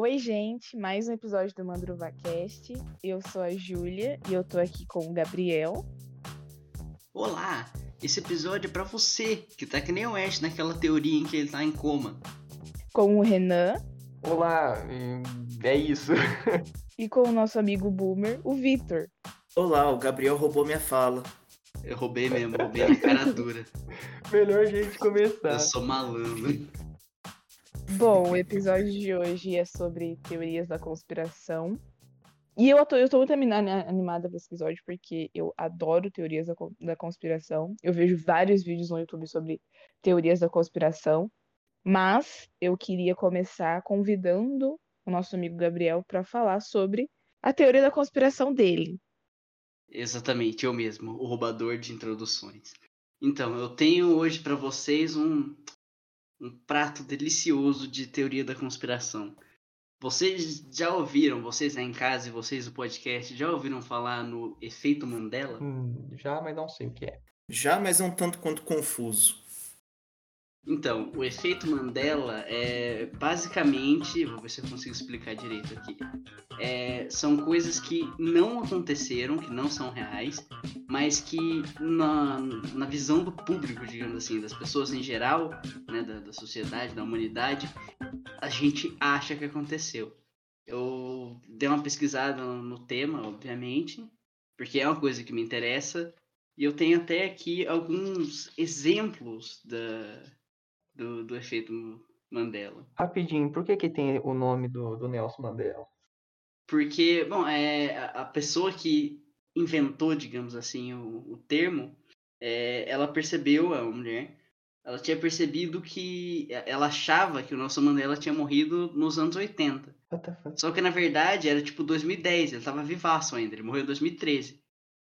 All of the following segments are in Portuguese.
Oi, gente, mais um episódio do MandruvaCast. Eu sou a Júlia e eu tô aqui com o Gabriel. Olá! Esse episódio é pra você, que tá que nem o Ash naquela teoria em que ele tá em coma. Com o Renan. Olá, é isso. e com o nosso amigo Boomer, o Vitor. Olá, o Gabriel roubou minha fala. Eu roubei mesmo, roubei na cara dura. Melhor jeito começar. Eu sou malandro. Bom, o episódio de hoje é sobre teorias da conspiração. E eu tô, eu tô muito animada pra esse episódio porque eu adoro teorias da, da conspiração. Eu vejo vários vídeos no YouTube sobre teorias da conspiração. Mas eu queria começar convidando o nosso amigo Gabriel para falar sobre a teoria da conspiração dele. Exatamente, eu mesmo, o roubador de introduções. Então, eu tenho hoje para vocês um, um prato delicioso de teoria da conspiração. Vocês já ouviram, vocês aí em casa e vocês do podcast, já ouviram falar no efeito Mandela? Hum, já, mas não sei o que é. Já, mas é um tanto quanto confuso. Então, o efeito Mandela é basicamente, vou ver se eu consigo explicar direito aqui. É, são coisas que não aconteceram, que não são reais, mas que na, na visão do público, digamos assim, das pessoas em geral, né, da, da sociedade, da humanidade, a gente acha que aconteceu. Eu dei uma pesquisada no, tema, obviamente, porque é uma coisa que me interessa, e eu tenho até aqui alguns exemplos da, do, do efeito Mandela. Rapidinho, por que, que tem o nome do, do Nelson Mandela? Porque, bom, é, a pessoa que inventou, digamos assim, o, o termo, é, ela percebeu, a mulher, ela tinha percebido que ela achava que o Nelson Mandela tinha morrido nos anos 80. Só que na verdade era tipo 2010, ele estava vivaço ainda, ele morreu em 2013.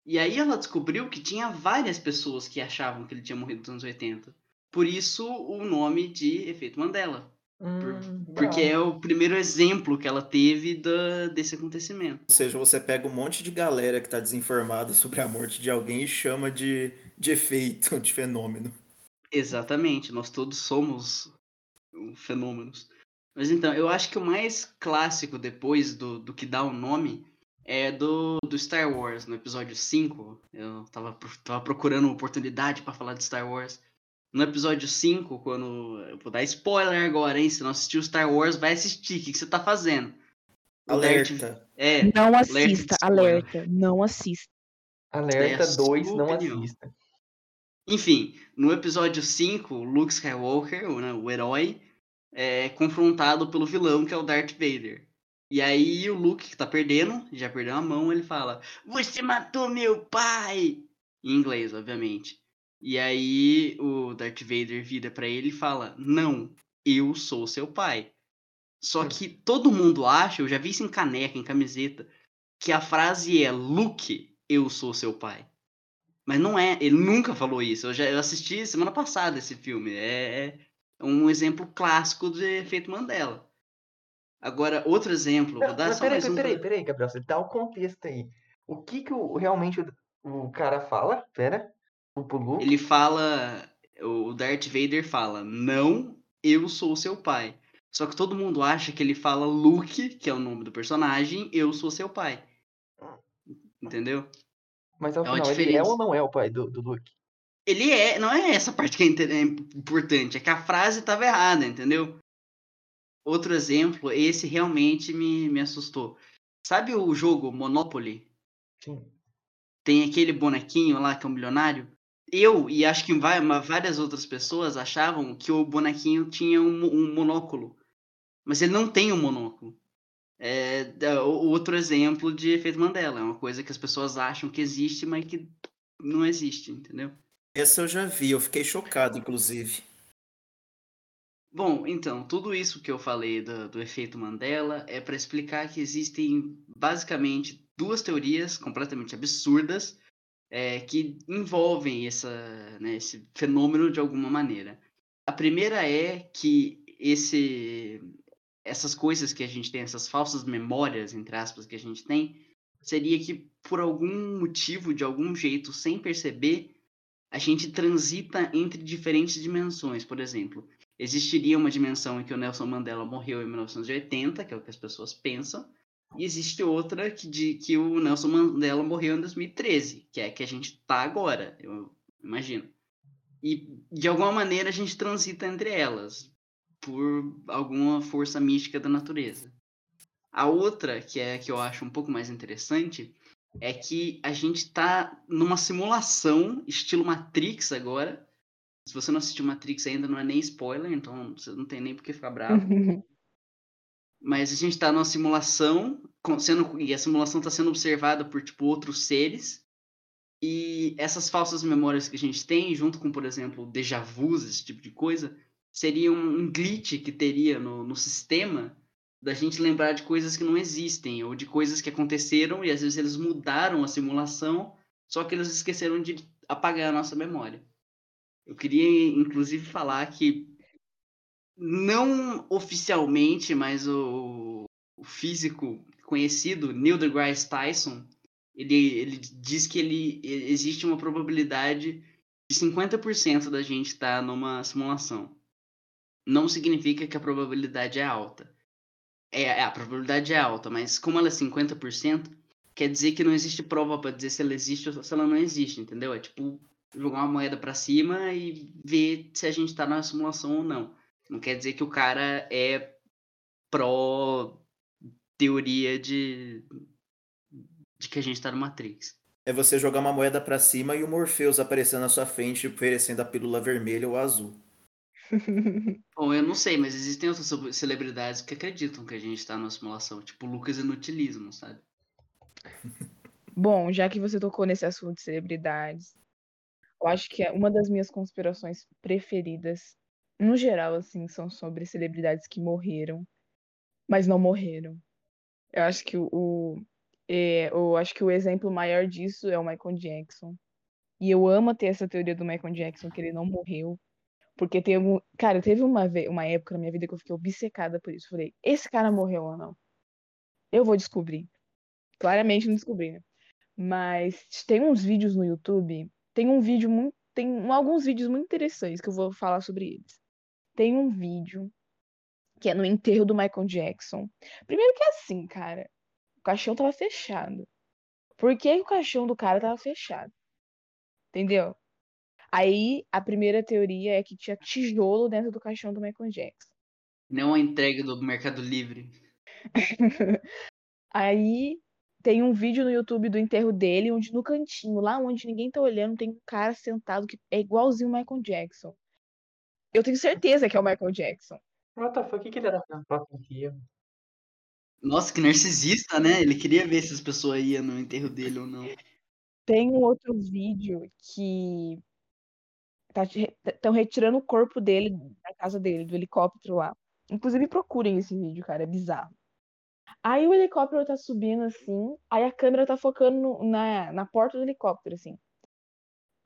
E aí ela descobriu que tinha várias pessoas que achavam que ele tinha morrido nos anos 80. Por isso o nome de efeito Mandela. Hum, porque é o primeiro exemplo que ela teve da, desse acontecimento. Ou seja, você pega um monte de galera que está desinformada sobre a morte de alguém e chama de, de efeito, de fenômeno. Exatamente, nós todos somos fenômenos. Mas então, eu acho que o mais clássico depois do, do que dá o nome é do, do Star Wars, no episódio 5. Eu tava, tava procurando uma oportunidade para falar de Star Wars no episódio 5, quando. Eu vou dar spoiler agora, hein? Se não assistiu Star Wars, vai assistir. O que, que você tá fazendo? Alerta. É, não assista, alerta. Não assista. Alerta 2, é não assista. Enfim, no episódio 5, Luke Skywalker, o, né, o herói, é confrontado pelo vilão, que é o Darth Vader. E aí o Luke, que tá perdendo, já perdeu a mão, ele fala: Você matou meu pai! Em inglês, obviamente. E aí o Darth Vader vira para ele e fala: Não, eu sou seu pai. Só hum. que todo mundo acha, eu já vi isso em caneca, em camiseta, que a frase é Luke, eu sou seu pai. Mas não é, ele nunca falou isso. Eu já eu assisti semana passada esse filme. É, é um exemplo clássico do efeito Mandela. Agora, outro exemplo, vou dar só peraí, mais um. Peraí, peraí, Gabriel, você dá o contexto aí. O que que o, realmente o, o cara fala? Pera. Ele fala. O Darth Vader fala: Não, eu sou seu pai. Só que todo mundo acha que ele fala Luke, que é o nome do personagem, eu sou seu pai. Entendeu? Mas ao é final, ele é ou não é o pai do, do Luke? Ele é, não é essa parte que é, é importante, é que a frase estava errada, entendeu? Outro exemplo, esse realmente me, me assustou. Sabe o jogo Monopoly? Sim. Tem aquele bonequinho lá que é um milionário? Eu e acho que várias outras pessoas achavam que o bonequinho tinha um, um monóculo. Mas ele não tem um monóculo. É, outro exemplo de efeito Mandela. É uma coisa que as pessoas acham que existe, mas que não existe, entendeu? Essa eu já vi, eu fiquei chocado, inclusive. Bom, então, tudo isso que eu falei do, do efeito Mandela é para explicar que existem basicamente duas teorias completamente absurdas é, que envolvem essa, né, esse fenômeno de alguma maneira. A primeira é que esse, essas coisas que a gente tem, essas falsas memórias, entre aspas, que a gente tem, seria que por algum motivo, de algum jeito, sem perceber, a gente transita entre diferentes dimensões. Por exemplo, existiria uma dimensão em que o Nelson Mandela morreu em 1980, que é o que as pessoas pensam, e existe outra que, de, que o Nelson Mandela morreu em 2013, que é a que a gente está agora, eu imagino. E de alguma maneira a gente transita entre elas, por alguma força mística da natureza. A outra, que é a que eu acho um pouco mais interessante, é que a gente está numa simulação, estilo Matrix agora. Se você não assistiu Matrix ainda, não é nem spoiler, então você não tem nem por que ficar bravo. Mas a gente está numa simulação, sendo, e a simulação está sendo observada por tipo outros seres. E essas falsas memórias que a gente tem, junto com, por exemplo, déjà vus, esse tipo de coisa, seria um glitch que teria no, no sistema da gente lembrar de coisas que não existem, ou de coisas que aconteceram e às vezes eles mudaram a simulação, só que eles esqueceram de apagar a nossa memória. Eu queria, inclusive, falar que, não oficialmente, mas o, o físico conhecido, Neil deGrasse Tyson, ele, ele diz que ele, existe uma probabilidade de 50% da gente estar tá numa simulação. Não significa que a probabilidade é alta é, é, a probabilidade é alta, mas como ela é 50%, quer dizer que não existe prova para dizer se ela existe ou se ela não existe, entendeu? É tipo jogar uma moeda para cima e ver se a gente tá na simulação ou não. Não quer dizer que o cara é pró teoria de, de que a gente tá no Matrix. É você jogar uma moeda para cima e o Morpheus aparecendo na sua frente oferecendo a pílula vermelha ou azul. Bom, eu não sei, mas existem outras celebridades que acreditam que a gente tá numa simulação, tipo Lucas Inutilismo, sabe? Bom, já que você tocou nesse assunto de celebridades, eu acho que é uma das minhas conspirações preferidas, no geral, assim, são sobre celebridades que morreram, mas não morreram. Eu acho que o, é, eu acho que o exemplo maior disso é o Michael Jackson. E eu amo ter essa teoria do Michael Jackson, que ele não morreu. Porque tem algum. Cara, teve uma, uma época na minha vida que eu fiquei obcecada por isso. Falei, esse cara morreu ou não? Eu vou descobrir. Claramente não descobri, né? Mas tem uns vídeos no YouTube. Tem um vídeo muito. Tem alguns vídeos muito interessantes que eu vou falar sobre eles. Tem um vídeo que é no enterro do Michael Jackson. Primeiro que é assim, cara. O caixão tava fechado. Por que o caixão do cara tava fechado? Entendeu? Aí a primeira teoria é que tinha tijolo dentro do caixão do Michael Jackson. Não a entrega do Mercado Livre. Aí tem um vídeo no YouTube do enterro dele, onde no cantinho, lá onde ninguém tá olhando, tem um cara sentado que é igualzinho o Michael Jackson. Eu tenho certeza que é o Michael Jackson. What the fuck? O que, ele era próximo dia? Nossa, que narcisista, né? Ele queria ver se as pessoas iam no enterro dele ou não. Tem um outro vídeo que estão tá retirando o corpo dele da casa dele, do helicóptero lá. Inclusive, procurem esse vídeo, cara, é bizarro. Aí o helicóptero tá subindo assim, aí a câmera tá focando no, na, na porta do helicóptero, assim.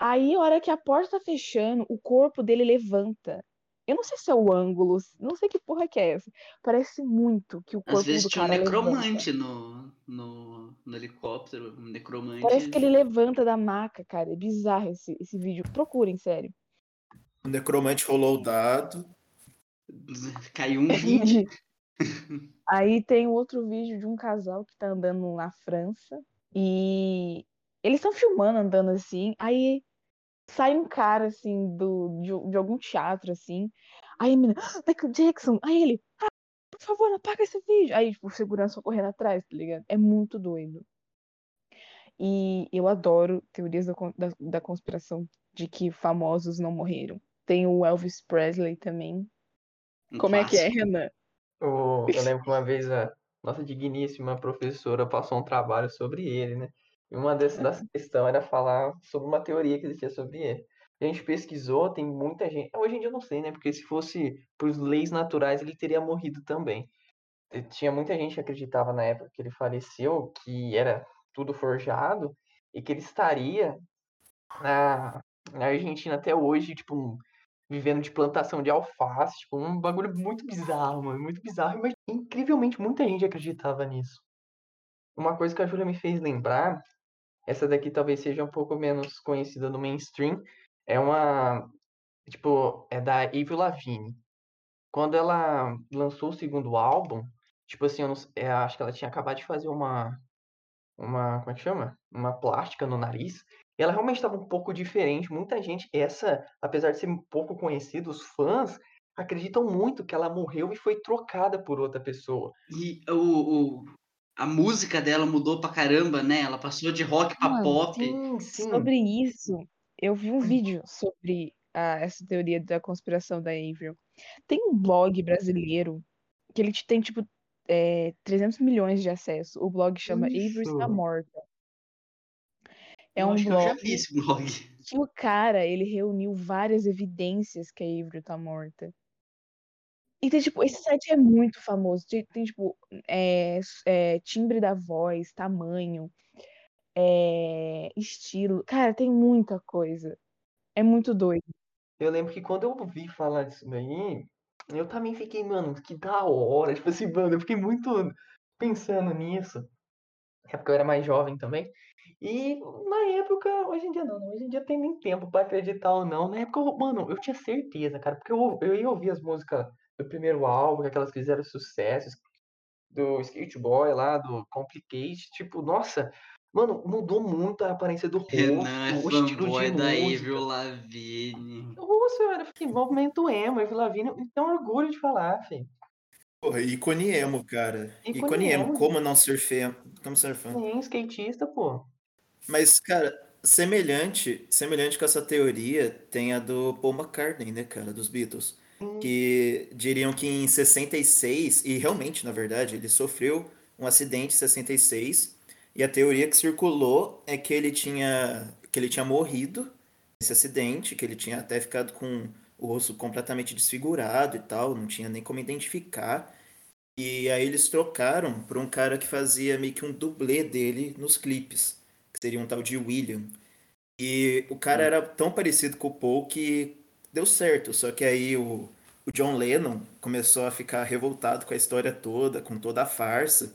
Aí, a hora que a porta tá fechando, o corpo dele levanta. Eu não sei se é o ângulo, não sei que porra que é essa. Parece muito que o corpo Às vezes do tinha um necromante no, no, no, helicóptero, um necromante. Parece que ele levanta da maca, cara. É bizarro esse, esse vídeo. Procurem, sério. O necromante rolou o dado. Caiu um vídeo. Aí tem outro vídeo de um casal que tá andando na França. E eles estão filmando andando assim. Aí sai um cara assim do, de, de algum teatro assim. Aí a menina, ah, Michael Jackson. Aí ele, ah, por favor, apaga esse vídeo. Aí, tipo, o segurança correndo atrás, tá ligado? É muito doido. E eu adoro teorias da, da, da conspiração de que famosos não morreram. Tem o Elvis Presley também. Um Como é que é, clássico. Renan? O- eu lembro que uma vez a nossa digníssima professora passou um trabalho sobre ele, né? E uma dessas das questões era falar sobre uma teoria que existia sobre ele. A gente pesquisou, tem muita gente. Hoje em dia eu não sei, né? Porque se fosse por leis naturais, ele teria morrido também. E Tinha muita gente que acreditava na época que ele faleceu, que era tudo forjado, e que ele estaria na, na Argentina até hoje, tipo, um- vivendo de plantação de alface, tipo, um bagulho muito bizarro, mano, muito bizarro, mas incrivelmente muita gente acreditava nisso. Uma coisa que a Júlia me fez lembrar, essa daqui talvez seja um pouco menos conhecida no mainstream, é uma, tipo, é da Avril Lavigne. quando ela lançou o segundo álbum, tipo assim, eu não, é, acho que ela tinha acabado de fazer uma, uma, como é que chama? Uma plástica no nariz. Ela realmente estava um pouco diferente. Muita gente, essa, apesar de ser pouco conhecida, os fãs acreditam muito que ela morreu e foi trocada por outra pessoa. E o, o, a música dela mudou pra caramba, né? Ela passou de rock pra Mano, pop. Sim, sim. Sobre isso, eu vi um vídeo sobre a- essa teoria da conspiração da Avril. Tem um blog brasileiro que ele tem, tipo, é, 300 milhões de acesso. O blog chama Avril Está Isso. Morta. É eu um que eu já blog vi esse blog. que o cara, ele reuniu várias evidências que a Avril tá morta. E tem, tipo, esse site é muito famoso. Tem, tem, tipo, é, é, timbre da voz, tamanho, é, estilo. Cara, tem muita coisa. É muito doido. Eu lembro que quando eu ouvi falar disso daí, eu também fiquei, mano, que da hora. Tipo assim, mano, eu fiquei muito pensando nisso. É porque eu era mais jovem também. E na época, hoje em dia não, hoje em dia tem nem tempo pra acreditar ou não. Na época, eu, mano, eu tinha certeza, cara, porque eu, eu ia ouvir as músicas do primeiro álbum, aquelas que fizeram sucessos, do Skate Boy lá, do Complicate, tipo, nossa, mano, mudou muito a aparência do rosto, Renan é o estilo de da. Avril Lavigne. Nossa, eu era fiquei movimento emo, Avril Lavigne, tem orgulho de falar, filho. Porra, ícone emo, cara. Ícone emo. emo, Como não ser fã? Como ser fã? Sim, skatista, pô. Mas, cara, semelhante, semelhante com essa teoria, tem a do Paul McCartney, né, cara, dos Beatles. Que diriam que em 66, e realmente, na verdade, ele sofreu um acidente em 66, e a teoria que circulou é que ele tinha, que ele tinha morrido nesse acidente, que ele tinha até ficado com o rosto completamente desfigurado e tal, não tinha nem como identificar. E aí eles trocaram por um cara que fazia meio que um dublê dele nos clipes, que seria um tal de William. E o cara era tão parecido com o Paul que deu certo, só que aí o, o John Lennon começou a ficar revoltado com a história toda, com toda a farsa,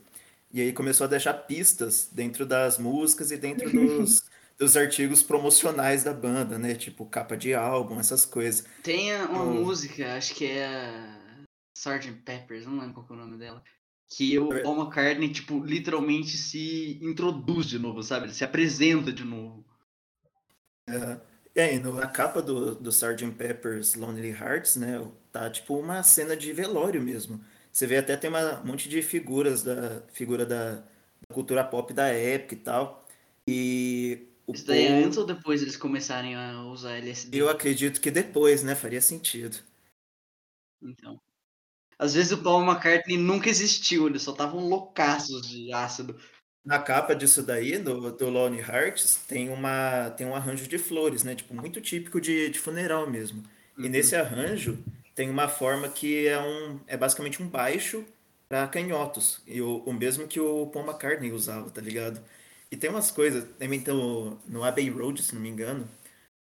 e aí começou a deixar pistas dentro das músicas e dentro dos, dos artigos promocionais da banda, né? Tipo capa de álbum, essas coisas. Tem uma Oh. música, acho que é a Sgt. Peppers, não lembro qual é o nome dela. Que o Paul McCartney, tipo, literalmente se introduz de novo, sabe? Ele se apresenta de novo. É, e no- na capa do, do Sgt. Pepper's Lonely Hearts, né, tá tipo uma cena de velório mesmo. Você vê até tem uma, um monte de figuras da figura da, da cultura pop da época e tal. E o Isso daí é antes ou depois eles começarem a usar LSD? eu acredito que depois, né, faria sentido. Então. Às vezes o Paul McCartney nunca existiu, eles só estavam loucaços de ácido. Na capa disso daí, do, do Lonely Hearts, tem uma tem um arranjo de flores, né, tipo muito típico de, de funeral mesmo. E Uhum. nesse arranjo tem uma forma que é um é basicamente um baixo para canhotos, e o, o mesmo que o Paul McCartney usava, tá ligado? E tem umas coisas, também então no Abbey Road, se não me engano,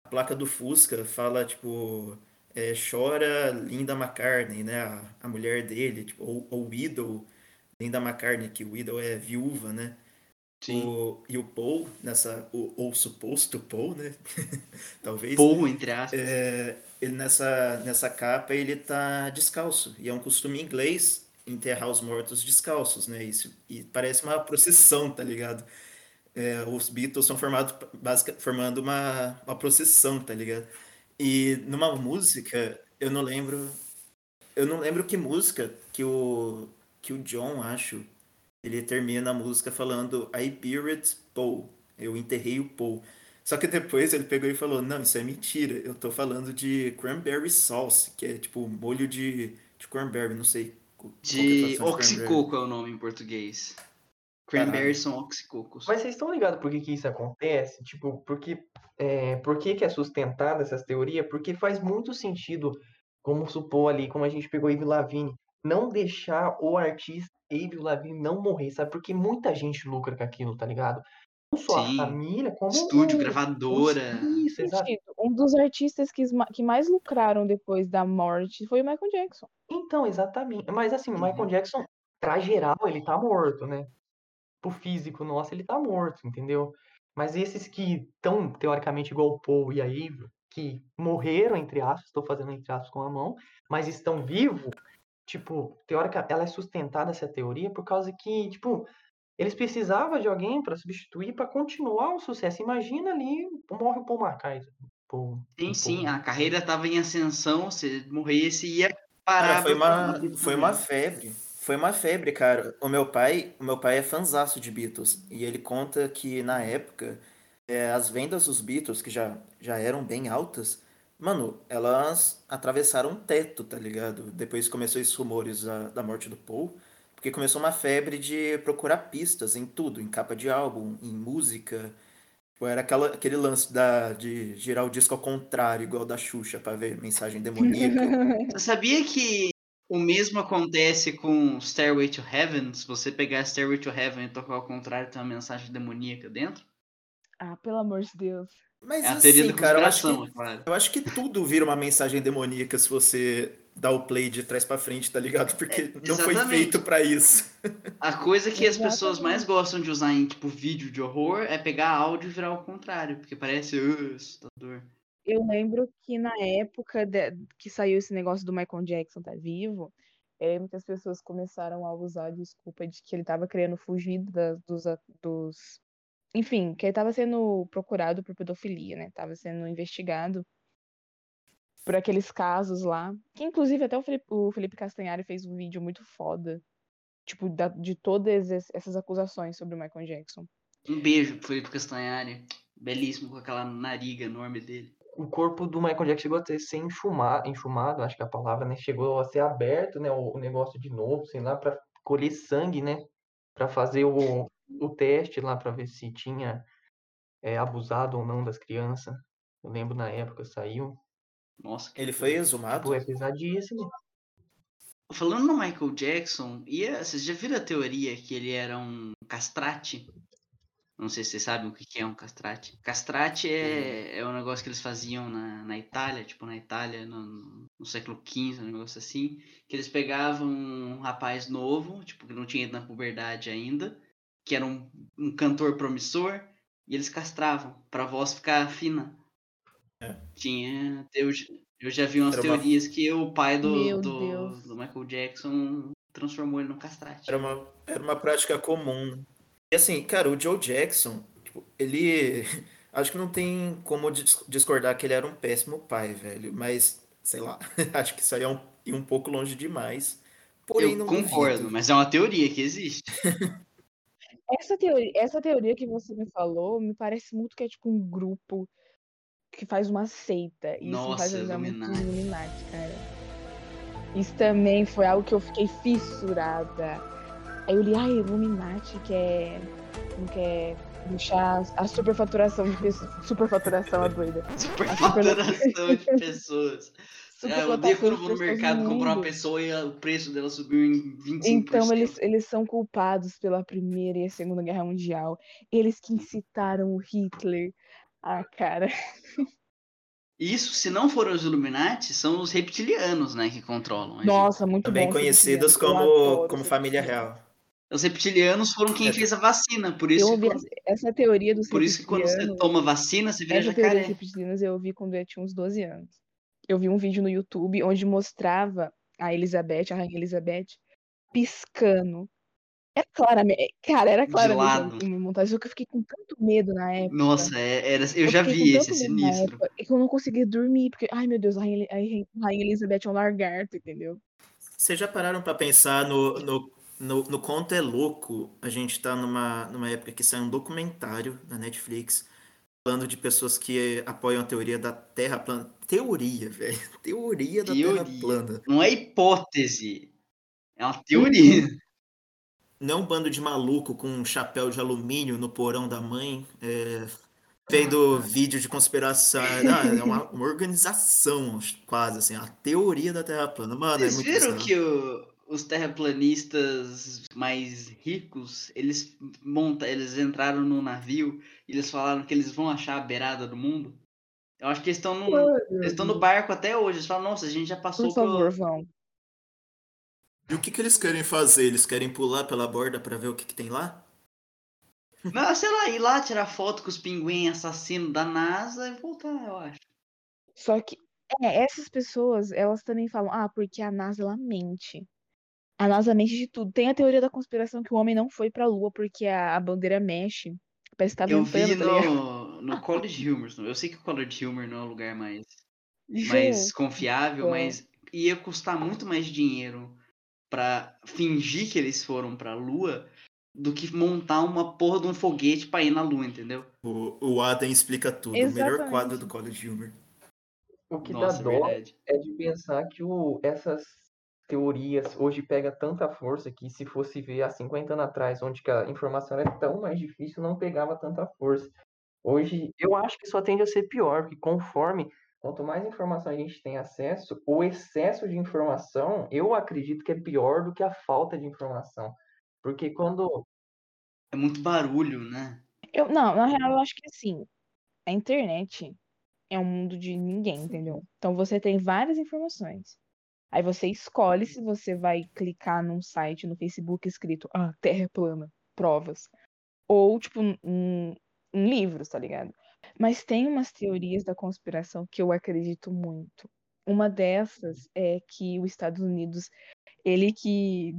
a placa do Fusca fala tipo é, chora Linda McCartney, né, a, a mulher dele, tipo, ou, ou Widow Linda McCartney, que Widow é viúva, né? Sim. O, e o Paul, nessa, o, ou suposto Paul, né? Talvez. Paul, entre aspas. É, ele nessa, nessa capa ele tá descalço. E é um costume inglês enterrar os mortos descalços, né? Isso, e parece uma procissão, tá ligado? É, os Beatles são formados, basic, formando uma, uma procissão, tá ligado? E numa música, eu não lembro. Eu não lembro que música que o, que o John, acho, ele termina a música falando I buried Paul. Eu enterrei o Paul. Só que depois ele pegou e falou: Não, isso é mentira. Eu tô falando de cranberry sauce, que é tipo molho de, de cranberry, não sei. que é De oxicoco é o nome em português. Cranberries são oxicocos. Mas vocês estão ligados por que, que isso acontece? Tipo, porque, é, por que, que é sustentada essas teorias? Porque faz muito sentido, como supor ali, como a gente pegou Avril Lavigne, não deixar o artista Avril Lavigne não morrer, sabe? Porque muita gente lucra com aquilo, tá ligado? Não só Sim. a família, como Estúdio, o- gravadora. Isso, exato. Um dos artistas que, que mais lucraram depois da morte foi o Michael Jackson. Então, exatamente. Mas assim, o Michael Uhum. Jackson, pra geral, ele tá morto, né? Pro físico nosso, ele tá morto, entendeu? Mas esses que estão, teoricamente, igual o Paul e a Avril, que morreram, entre aspas, estou fazendo entre aspas com a mão, mas estão vivos, tipo, teórica, ela é sustentada essa teoria por causa que, tipo, eles precisavam de alguém para substituir para continuar o sucesso. Imagina ali, morre o Paul McCartney. Paul, Sim, sim, a carreira tava em ascensão, se morresse ia parar. Cara, foi uma, foi uma febre. Foi uma febre, cara. O meu pai, o meu pai é fanzaço de Beatles. E ele conta que na época, é, as vendas dos Beatles, que já, já eram bem altas, mano, elas atravessaram um teto, tá ligado? Depois começou esses rumores da, da morte do Paul. Porque começou uma febre de procurar pistas em tudo, em capa de álbum, em música. Tipo, Era aquela, aquele lance da, de girar o disco ao contrário, igual da Xuxa, pra ver mensagem demoníaca. Você sabia que o mesmo acontece com Stairway to Heaven? Se você pegar Stairway to Heaven e tocar ao contrário, tem uma mensagem demoníaca dentro? Ah, pelo amor de Deus. Mas É a teoria assim, da cara, eu acho que é claro. Eu acho que tudo vira uma mensagem demoníaca se você dá o play de trás pra frente, tá ligado? Porque não foi É, feito pra isso. A coisa que as pessoas mais gostam de usar em tipo vídeo de horror é pegar áudio e virar ao contrário, porque parece "Ah, assustador. Eu lembro que na época de- que saiu esse negócio do Michael Jackson tá vivo, eu lembro que as pessoas começaram a usar a desculpa de que ele tava querendo fugir das- dos, dos. Enfim, que ele tava sendo procurado por pedofilia, né? Tava sendo investigado por aqueles casos lá. Que inclusive até o Felipe, o Felipe Castanhari fez um vídeo muito foda. Tipo, da- de todas es- essas acusações sobre o Michael Jackson. Um beijo pro Felipe Castanhari, belíssimo com aquela nariga enorme dele. O corpo do Michael Jackson chegou a ter, ser enxumado, enxumado, acho que é a palavra, né? Chegou a ser aberto, né? O, o negócio de novo, sei lá, para colher sangue, né? Para fazer o, o teste lá para ver se tinha é, abusado ou não das crianças. Eu lembro na época saiu. Nossa, que Ele foi exumado? É pesadíssimo. Falando no Michael Jackson, e a- vocês já viram a teoria que ele era um castrate? Não sei se vocês sabem o que que é um castrate. Castrate é, é um negócio que eles faziam na, na Itália, tipo na Itália no, no século XV, um negócio assim. Que eles pegavam um rapaz novo, tipo, que não tinha ido na puberdade ainda, que era um, um cantor promissor, e eles castravam pra voz ficar fina. É. Tinha. Eu, eu já vi umas Era uma- teorias que o pai do, do, do Michael Jackson transformou ele num castrate. Era uma, era uma prática comum. E assim, cara, o Joe Jackson, tipo, ele. Acho que não tem como dis- discordar que ele era um péssimo pai, velho. Mas, sei lá, acho que isso aí é um, um pouco longe demais. Porém, eu não concordo, duvido. mas é uma teoria que existe. Essa teoria, essa teoria que você me falou me parece muito que é tipo um grupo que faz uma seita. E isso me Nossa, faz lembrar muito Illuminati. Illuminati, cara. Isso também foi algo que eu fiquei fissurada. Aí eu li, ai, Illuminati quer. Não quer deixar a superfaturação de pessoas. Superfaturação é doida. Superfaturação de pessoas. Ah, eu odeio quando eu vou no mercado comprar uma pessoa e a- o preço dela subiu em 25%. Então, eles, eles são culpados pela Primeira e a Segunda Guerra Mundial. Eles que incitaram o Hitler. Ah, cara. Isso, se não foram os Illuminati, são os reptilianos, né, que controlam. Nossa, muito Também bom. conhecidos Reptiliano. Eu como, como família real. Os reptilianos foram quem É. fez a vacina, por isso, Eu que ouvi quando, essa, teoria dos por isso que quando você toma vacina, você vira Essa teoria dos reptilianos eu ouvi quando eu tinha uns 12 anos. Eu vi um vídeo no YouTube onde mostrava a Elizabeth, a Rainha Elizabeth, piscando. Era claramente. Cara, era claramente uma montagem, só que eu fiquei com tanto medo na época. Nossa, é- era, eu já fiquei vi esse, sinistro. época que eu não conseguia dormir, porque, ai meu Deus, a Rainha, a Rainha- Elizabeth é um lagarto, entendeu? Vocês já pararam pra pensar no, no, no, no quanto é louco a gente tá numa, numa época que sai um documentário na Netflix falando de pessoas que apoiam a teoria da Terra plana. Teoria, velho. Teoria da Terra Teoria. plana. Não é hipótese, é uma teoria. Não é um bando de maluco com um chapéu de alumínio no porão da mãe, é, vendo vídeo de conspiração. Ah, é uma, uma organização, quase assim, a teoria da Terra plana. Mano, é Vocês muito viram que o- os terraplanistas mais ricos, eles monta, eles entraram no navio e eles falaram que eles vão achar a beirada do mundo? Eu acho que eles estão no, eles estão no barco até hoje. Eles falam, nossa, a gente já passou Por favor, pelo... vão. E o que, que eles querem fazer? Eles querem pular pela borda pra ver o que, que tem lá? Não, sei lá, ir lá tirar foto com os pinguins assassinos da NASA e voltar, eu acho. Só que, é, essas pessoas, elas também falam, ah, porque a NASA, ela mente. A NASA mente de tudo. Tem a teoria da conspiração que o homem não foi pra Lua porque a, a bandeira mexe. Parece que tá Eu vi tá no, no College Humor. Eu sei que o College Humor não é o lugar mais, mais confiável, é. mas ia custar muito mais dinheiro pra fingir que eles foram pra Lua do que montar uma porra de um foguete pra ir na Lua, entendeu? O, o Adam explica tudo. O melhor Exatamente. quadro do College Humor. O que Nossa, é dá dó verdade. é de pensar que o, essas teorias hoje pega tanta força que se fosse ver há 50 anos atrás, onde que a informação era tão mais difícil, não pegava tanta força. Hoje, eu acho que só tende a ser pior, porque conforme, quanto mais informação a gente tem acesso, o excesso de informação, eu acredito que é pior do que a falta de informação. Porque quando É muito barulho, né? Eu, não, na real, eu acho que assim, a internet é um mundo de ninguém, entendeu? Então você tem várias informações. Aí você escolhe se você vai clicar num site no Facebook escrito Ah, Terra plana, provas. Ou, tipo, em, em livros, tá ligado? Mas tem umas teorias da conspiração que eu acredito muito. Uma dessas é que os Estados Unidos, ele que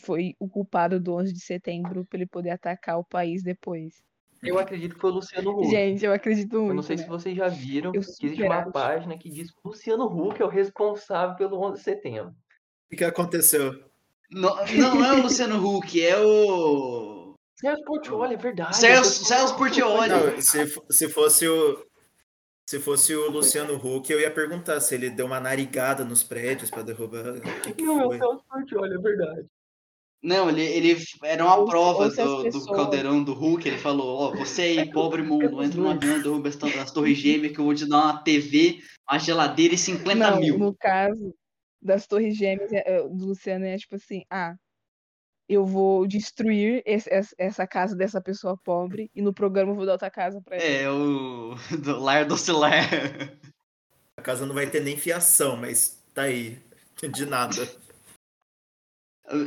foi o culpado do 11 de setembro para ele poder atacar o país depois. Eu acredito que foi o Luciano Huck. Gente, eu acredito muito. Eu não sei se né? vocês já viram, Eu que existe uma acho. página que diz que o Luciano Huck é o responsável pelo 11 de setembro. O que, aconteceu? Não, não, é o Luciano Huck, é o. Celso Portioli, é verdade. Celso- Celso Portiolli. Não, se, se fosse o. Se fosse o Luciano Huck, eu ia perguntar se ele deu uma narigada nos prédios pra derrubar. Que, que Não, é o foi? Celso Portioli, é verdade. Não, ele, ele era uma Ou- prova do, do caldeirão do Hulk. Ele falou: Ó, você aí, pobre mundo, entra no avião, derruba as, to- as torres gêmeas que eu vou te dar uma TV, uma geladeira e 50 Não, mil. no caso das Torres Gêmeas, é- é, do Luciano é tipo assim, ah, eu vou destruir esse- essa- casa dessa pessoa pobre e no programa eu vou dar outra casa pra ela. É, o do lar do Lar. A casa não vai ter nem fiação, mas tá aí. De nada.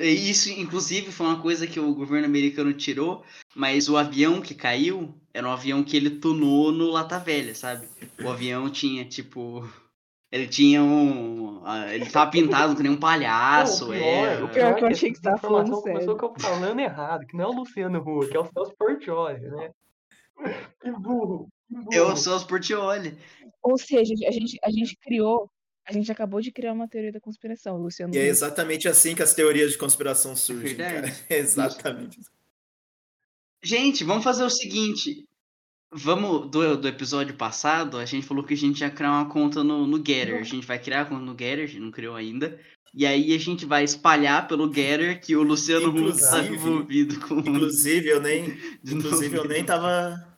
Isso, inclusive, foi uma coisa que o governo americano tirou, mas o avião que caiu era um avião que ele tunou no Lata Velha, sabe? O avião tinha, tipo. Ele tinha um. Ele tava pintado que nem um palhaço. Não, o é, pior, o Pior pior que eu é achei que você tava falando sério. que eu falando errado, que não é o Luciano Huck, é o Celso Portioli, né? Que burro, que burro. Eu sou os Portioli. Ou seja, a gente, a gente criou, a gente acabou de criar uma teoria da conspiração, Luciano. E é exatamente assim que as teorias de conspiração surgem, verdade. cara. É exatamente. Gente, vamos fazer o seguinte. Vamos, do, do episódio passado, a gente falou que a gente ia criar uma conta no, no Getter. A gente vai criar a conta no Getter, a gente não criou ainda. E aí a gente vai espalhar pelo Getter que o Luciano Huck está envolvido com. Inclusive, eu nem. de Inclusive, eu nem tava.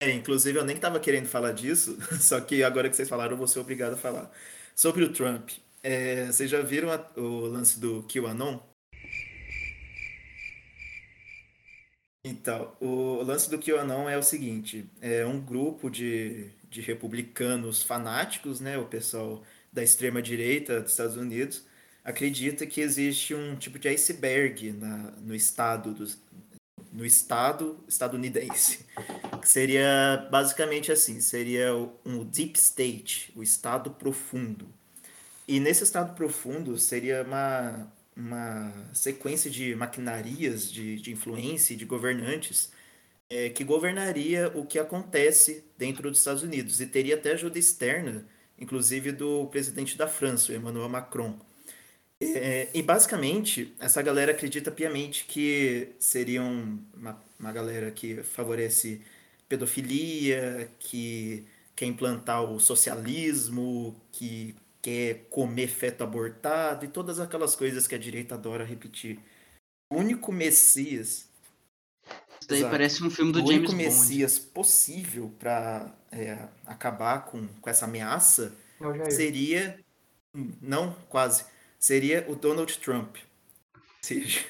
É, inclusive, eu nem tava querendo falar disso, só que agora que vocês falaram, eu vou ser obrigado a falar. Sobre o Trump. É, vocês já viram a- o lance do QAnon? Então, o lance do QAnon é o seguinte: é um grupo de, de republicanos fanáticos, né? O pessoal da extrema-direita dos Estados Unidos acredita que existe um tipo de iceberg na, no estado dos, no estado estadunidense. Que seria basicamente assim, seria um deep state, o estado profundo. E nesse estado profundo seria uma, uma sequência de maquinarias, de, de influência de governantes eh, que governaria o que acontece dentro dos Estados Unidos. E teria até ajuda externa, inclusive do presidente da França, Emmanuel Macron. É, e basicamente, essa galera acredita piamente que seriam uma, uma galera que favorece pedofilia, que quer implantar o socialismo, que quer comer feto abortado e todas aquelas coisas que a direita adora repetir. O único Messias, Isso daí Exato. parece um filme do o James único Bond. Messias possível para acabar com, com essa ameaça É o seria. Não, quase. Seria o Donald Trump. Ou seja,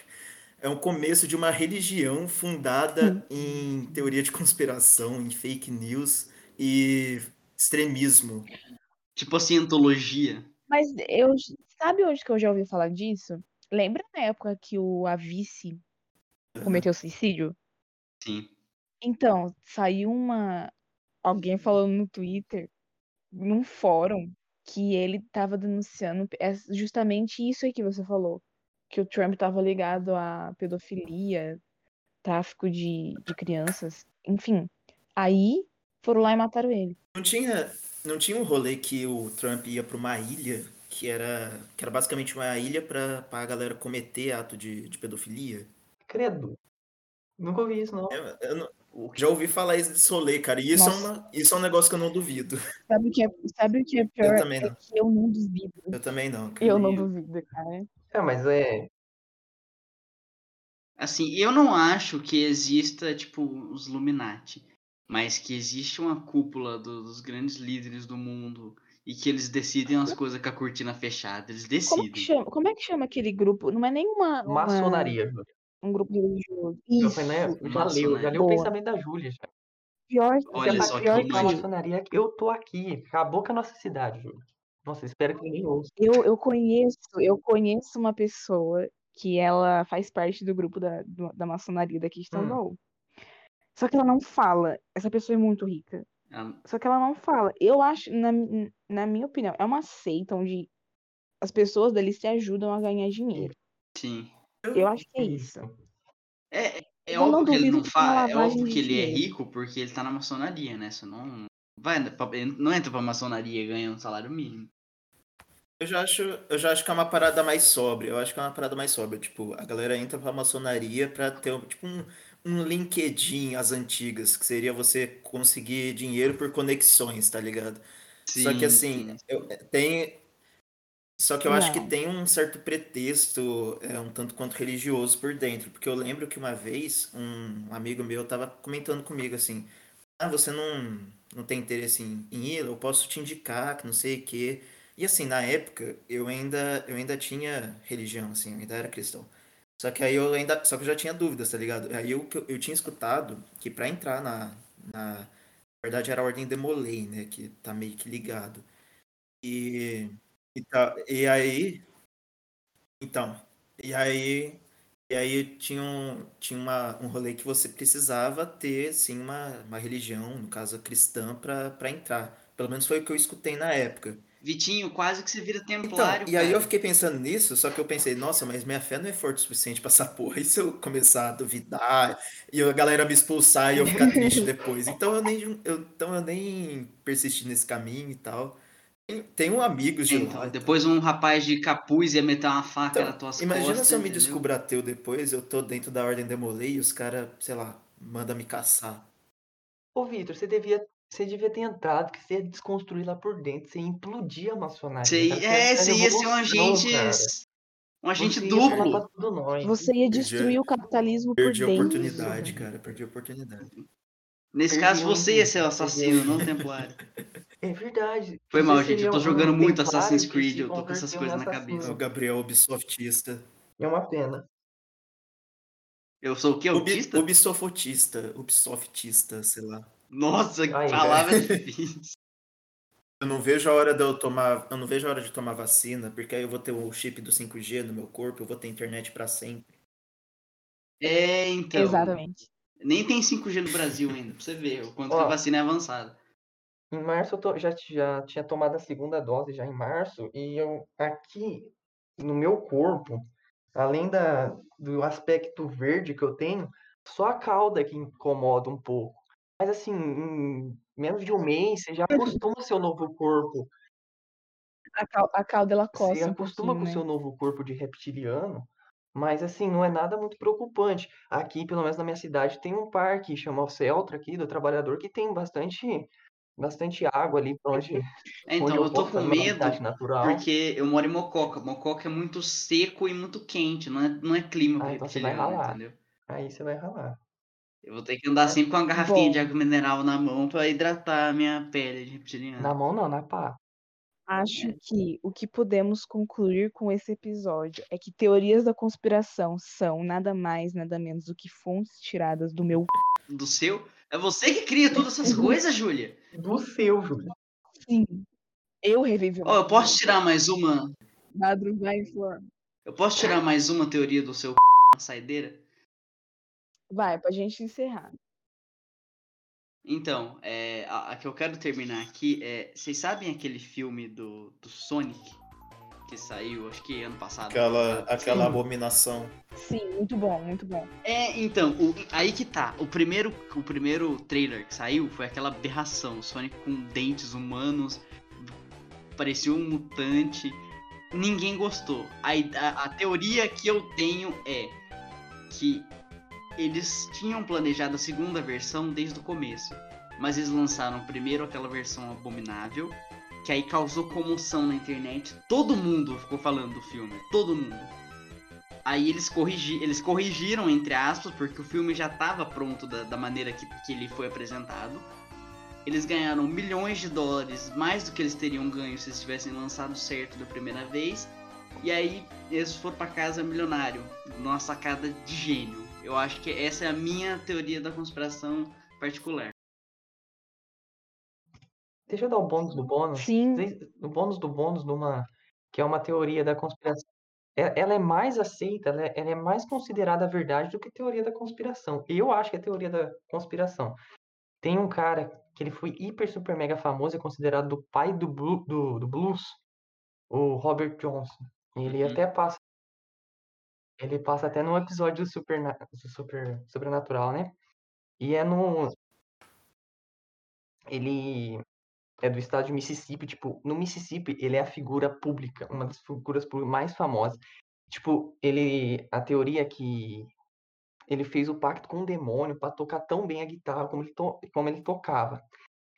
é um começo de uma religião fundada em teoria de conspiração, em fake news e extremismo. Tipo assim, antologia. Mas eu, sabe onde que eu já ouvi falar disso? Lembra na época que o Avice cometeu suicídio? Sim. Então, saiu uma. Alguém falando no Twitter num fórum que ele tava denunciando é justamente isso aí que você falou. Que o Trump tava ligado à pedofilia, tráfico de, de crianças, enfim. Aí foram lá e mataram ele. Não tinha, não tinha um rolê que o Trump ia pra uma ilha que era, que era basicamente uma ilha pra, pra galera cometer ato de, de pedofilia? Credo. Nunca ouvi isso, não. Eu, eu não- já ouvi falar isso de rolê, cara. E isso é, uma, isso é um negócio que eu não duvido. Sabe o que é, sabe o que é pior? também é não. que eu não duvido. Eu também não. cara. Eu não Eu- duvido, cara. É, mas é. Assim, eu não acho que exista, tipo, os Illuminati, mas que existe uma cúpula do- dos grandes líderes do mundo e que eles decidem as coisas com a cortina fechada. Eles Como que decidem. chama, como é que chama aquele grupo? Não é nenhuma uma- Maçonaria, Júlia. Um grupo religioso. Isso. falei, né? Já leu, já leu o pensamento da Júlia. já. Pior, Olha só que pior que romântico. maçonaria, eu tô aqui. Acabou com a nossa cidade, Júlia. Nossa, espero que ninguém ouça. Eu, eu conheço, eu conheço uma pessoa que ela faz parte do grupo da, da maçonaria daqui de Hum. Estadual. Só que ela não fala. Essa pessoa é muito rica. Ah, Só que ela não fala. Eu acho, na, na minha opinião, é uma seita onde as pessoas dali se ajudam a ganhar dinheiro. Sim. Eu acho que é isso. É, é Eu não óbvio que ele não faz. É óbvio que ele é dinheiro. rico porque ele tá na maçonaria, né? Você não. Vai, não entra pra maçonaria e ganha um salário mínimo. Eu já acho, eu já acho que é uma parada mais sóbria. Eu acho que é uma parada mais sóbria. Tipo, a galera entra pra maçonaria pra ter tipo um, um LinkedIn às antigas, que seria você conseguir dinheiro por conexões, tá ligado? Só que Sim, assim, sim. eu, tem. Só que eu acho que Não. tem um certo pretexto, é, um tanto quanto religioso por dentro. Porque eu lembro que uma vez um amigo meu tava comentando comigo assim: Ah, você não, não tem interesse em, em ir? Eu posso te indicar, que não sei o quê. E assim, na época, eu ainda, eu ainda tinha religião, assim, eu ainda era cristão. Só que aí eu ainda. Só que eu já tinha dúvidas, tá ligado? Aí eu, eu tinha escutado que pra entrar na, na. Na verdade era a Ordem Demolei, né? Que tá meio que ligado. E. E, tá, e aí. Então. E aí. E aí tinha, um, tinha uma, um rolê que você precisava ter, sim, uma, uma religião, no caso cristã, pra, pra entrar. Pelo menos foi o que eu escutei na época. Vitinho, quase que você vira Então, templário, e aí eu fiquei pensando nisso, só que eu pensei, nossa, mas minha fé não é forte o suficiente pra essa porra. E se eu começar a duvidar e a galera me expulsar e eu ficar triste depois? Então eu nem, eu, então eu nem persisti nesse caminho e tal. Tem- Tenho amigos de Então, lá. depois um rapaz de capuz ia meter uma faca Então, nas tuas imagina costas. se eu me descubro ateu depois, eu tô dentro da Ordem Demolei e os caras, sei lá, mandam me caçar. Ô, Vitor, você devia, você devia ter entrado, que você ia desconstruir lá por dentro, você ia implodir a maçonaria. Você, cara, é, ia você ia ser um agente. cara. Um agente Você ia duplo. nós. Você ia Perdi- destruir o capitalismo por Perdi a dentro. oportunidade, cara, perdi a oportunidade. Nesse Perdi caso, um você ia ser o assassino, perdi um não o templário. É verdade. Foi mal, gente. Eu tô jogando muito Assassin's Creed, eu tô com essas coisas na. É o cabeça. Gabriel Ubisoftista. É uma pena. Eu sou o quê? Ubi, Autista? Ubisoftista, Ubisoftista, sei lá. Nossa, que Aí, palavra difícil. Eu não vejo a hora de eu tomar, eu não vejo a hora de tomar vacina, porque aí eu vou ter o chip do 5G no meu corpo, eu vou ter internet pra sempre. É, então. Exatamente. Nem tem 5G no Brasil ainda, pra você ver o quanto que Ó. a vacina é avançada. Em março eu to- já, já tinha tomado a segunda dose já em março e eu aqui no meu corpo, além da, do aspecto verde que eu tenho, só a cauda que incomoda um pouco. Mas assim, em menos de um mês você já acostuma ao seu novo corpo. A, cal, a cauda ela Você coça um acostuma com o pouquinho, seu né? novo corpo de reptiliano, mas assim, não é nada muito preocupante. Aqui, pelo menos na minha cidade, tem um parque, chama o Celtra aqui, do Trabalhador, que tem bastante, bastante água ali pra onde, É, onde então, eu eu tô com medo porque eu moro em Mococa. Mococa é muito seco e muito quente, não é, não é clima pra Ah, então você vai ralar. entendeu? Aí você vai ralar. Eu vou ter que andar sempre com uma garrafinha de Bom. água mineral na mão pra hidratar a minha pele de reptiliano. Na mão não, na pá. Acho que o que podemos concluir com esse episódio é que teorias da conspiração são nada mais, nada menos do que fontes tiradas do meu Do seu? É você que cria todas essas coisas, Júlia? Do seu, Júlio. sim. Eu revivi Ó, eu posso tirar mais uma. Madrugada em Flor. Eu posso tirar mais uma teoria do seu na saideira? Vai, pra gente encerrar. Então, é, a, a que eu quero terminar aqui é. Vocês sabem aquele filme do, do Sonic? Que saiu, acho que ano passado. Aquela, aquela Sim. abominação. Sim, muito bom, muito bom. É, então, o- aí que tá. O primeiro, o primeiro trailer que saiu foi aquela aberração. O Sonic com dentes humanos, parecia um mutante. Ninguém gostou. A, id- a, a teoria que eu tenho é que eles tinham planejado a segunda versão desde o começo. Mas eles lançaram primeiro aquela versão abominável, que aí causou comoção na internet. Todo mundo ficou falando do filme, todo mundo. Aí eles, corrigi eles corrigiram, entre aspas, porque o filme já estava pronto da, da maneira que, que ele foi apresentado. Eles ganharam milhões de dólares, mais do que eles teriam ganho se eles tivessem lançado certo da primeira vez. E aí eles foram para casa milionário, numa sacada de gênio. Eu acho que essa é a minha teoria da conspiração particular. Deixa eu dar o bônus do bônus. Sim, O bônus do bônus numa que é uma teoria da conspiração. É- Ela é mais aceita, ela é, ela é mais considerada verdade do que teoria da conspiração. Eu acho que é teoria da conspiração. Tem um cara que ele foi hiper super mega famoso, é considerado do pai do, blu- do, do blues, o Robert Johnson. Ele Uhum. até passa ele passa até num episódio do super, super sobrenatural, né? E é no ele é do estado de Mississippi, tipo, no Mississippi ele é a figura pública, uma das figuras mais famosas. Tipo, ele, a teoria é que ele fez o pacto com o demônio para tocar tão bem a guitarra como ele, to, como ele tocava.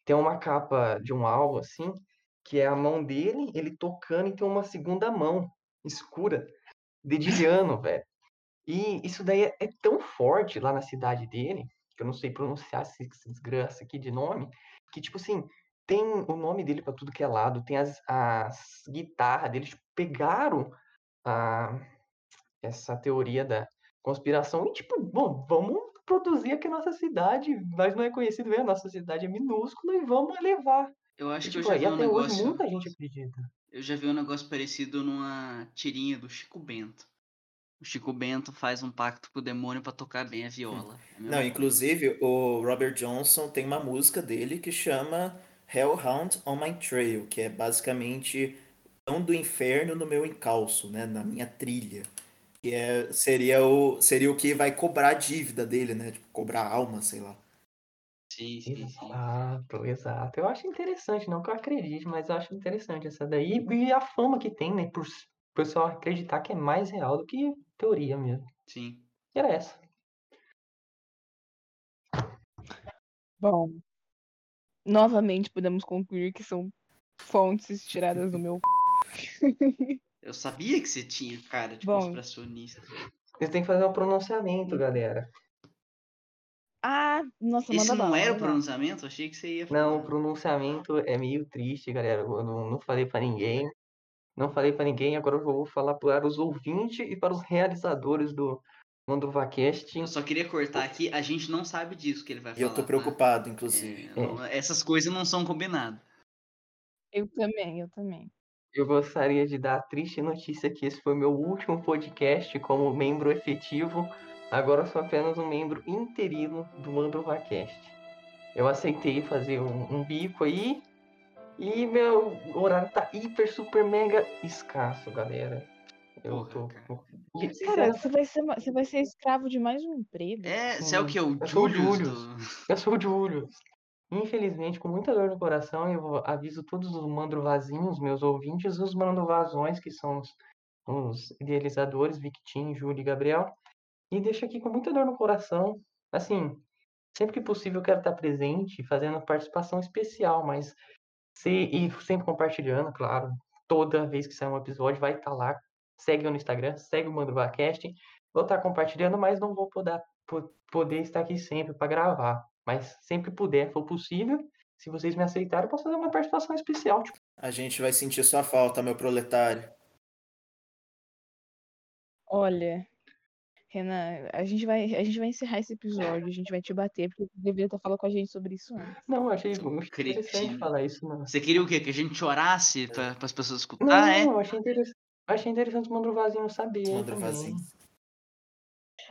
Tem uma capa de um álbum assim, que é a mão dele, ele tocando e tem uma segunda mão escura, dedilhando, velho. E isso daí é, é tão forte lá na cidade dele, que eu não sei pronunciar esse desgraça aqui de nome, que tipo assim, tem o nome dele pra tudo que é lado, tem as, as guitarras dele, tipo, pegaram a, essa teoria da conspiração e tipo, bom, vamos produzir aqui a nossa cidade, mas não é conhecido a nossa cidade é minúscula e vamos levar. Eu acho E, que eu tipo, já e vi um até hoje negócio. muita gente acredita. Eu já vi um negócio parecido numa tirinha do Chico Bento. O Chico Bento faz um pacto com o demônio pra tocar bem a viola. É Não, inclusive o Robert Johnson tem uma música dele que chama Hellhound on My Trail, que é basicamente Pão do Inferno no meu encalço, né, na minha trilha. Que é, seria o seria o que vai cobrar a dívida dele, né, tipo, cobrar a alma, sei lá. Sim, sim, sim. Exato, exato. Eu acho interessante, não que eu acredite, mas eu acho interessante essa daí. E a fama que tem, né, por o pessoal acreditar que é mais real do que teoria mesmo. Sim. E era essa. bom. Novamente podemos concluir que são fontes tiradas do meu. Eu sabia que você tinha cara de Bom. conspiracionista. Vocês têm que fazer o pronunciamento, galera. Ah, nossa, manda Esse não bala, era o pronunciamento? Achei que você ia Não, o falar. pronunciamento é meio triste, galera. Eu não, não falei pra ninguém. Não falei pra ninguém, agora eu vou falar para os ouvintes e para os realizadores do Manduvacast. Eu só queria cortar aqui, a gente não sabe disso que ele vai E falar. eu tô tá? preocupado, inclusive. É, não- essas coisas não são combinadas. Eu também, eu também. Eu gostaria de dar a triste notícia que esse foi meu último podcast como membro efetivo. Agora eu sou apenas um membro interino do Manduvacast. Eu aceitei fazer um, um bico aí. E meu horário tá hiper, super, mega escasso, galera. Eu Porra, tô. cara. Você vai ser, você vai ser escravo de mais um emprego. É, Sim. você é o que? O Eu sou o Julius Julius. do... Eu sou o Júlio. Infelizmente, com muita dor no coração, eu aviso todos os mandrovazinhos, meus ouvintes, os mandrovazões, que são os, os idealizadores, Victim, Júlio e Gabriel. E deixo aqui com muita dor no coração. Assim, sempre que possível eu quero estar presente, fazendo participação especial, mas se, e sempre compartilhando, claro. Toda vez que sair um episódio, vai estar lá. Segue eu no Instagram, segue o Mandrovacast. Vou estar compartilhando, mas não vou poder, po- poder estar aqui sempre para gravar. Mas sempre que puder, for possível, se vocês me aceitarem, eu posso fazer uma participação especial. Tipo, A gente vai sentir sua falta, meu proletário. Olha, Renan, a gente vai, a gente vai encerrar esse episódio, a gente vai te bater, porque você deveria ter falado com a gente sobre isso antes. não, eu achei, achei interessante falar isso. Não, Você queria o quê? Que a gente chorasse para as pessoas não, escutar, é? eu achei interessante. Achei interessante o Mandrovazinho saber vazio.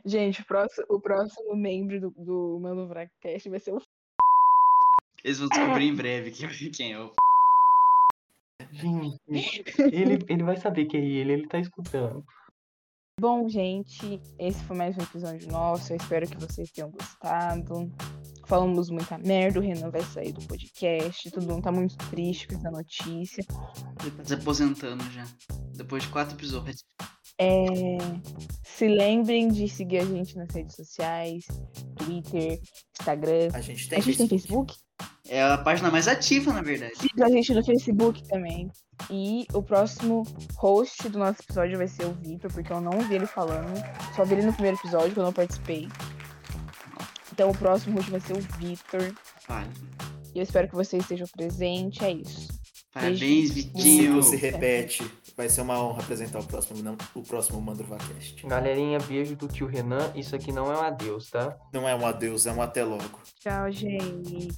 Gente, o próximo, o próximo membro do, do Mano Vracast vai ser o Eles vão descobrir em breve quem, quem é o. Gente, ele, ele vai saber que é ele, ele tá escutando. Bom, gente, esse foi mais um episódio nosso. Eu espero que vocês tenham gostado. Falamos muita merda, o Renan vai sair do podcast. Todo mundo tá muito triste com essa notícia. Ele tá se aposentando já. Depois de quatro episódios. É, Se lembrem de seguir a gente nas redes sociais, Twitter, Instagram. A gente tem A gente tem Facebook? É a página mais ativa, na verdade. Siga a gente no Facebook também. E o próximo host do nosso episódio vai ser o Vitor, porque eu não ouvi ele falando. Só vi ele no primeiro episódio, que eu não participei. Então o próximo host vai ser o Vitor. Vale. E eu espero que vocês estejam presentes. É isso. Parabéns, Beijo. Se Vitinho. você repete, vai ser uma honra apresentar o próximo, não, o próximo Mandruvacast. Galerinha, beijo do tio Renan. Isso aqui não é um adeus, tá? Não é um adeus, é um até logo. Tchau, gente.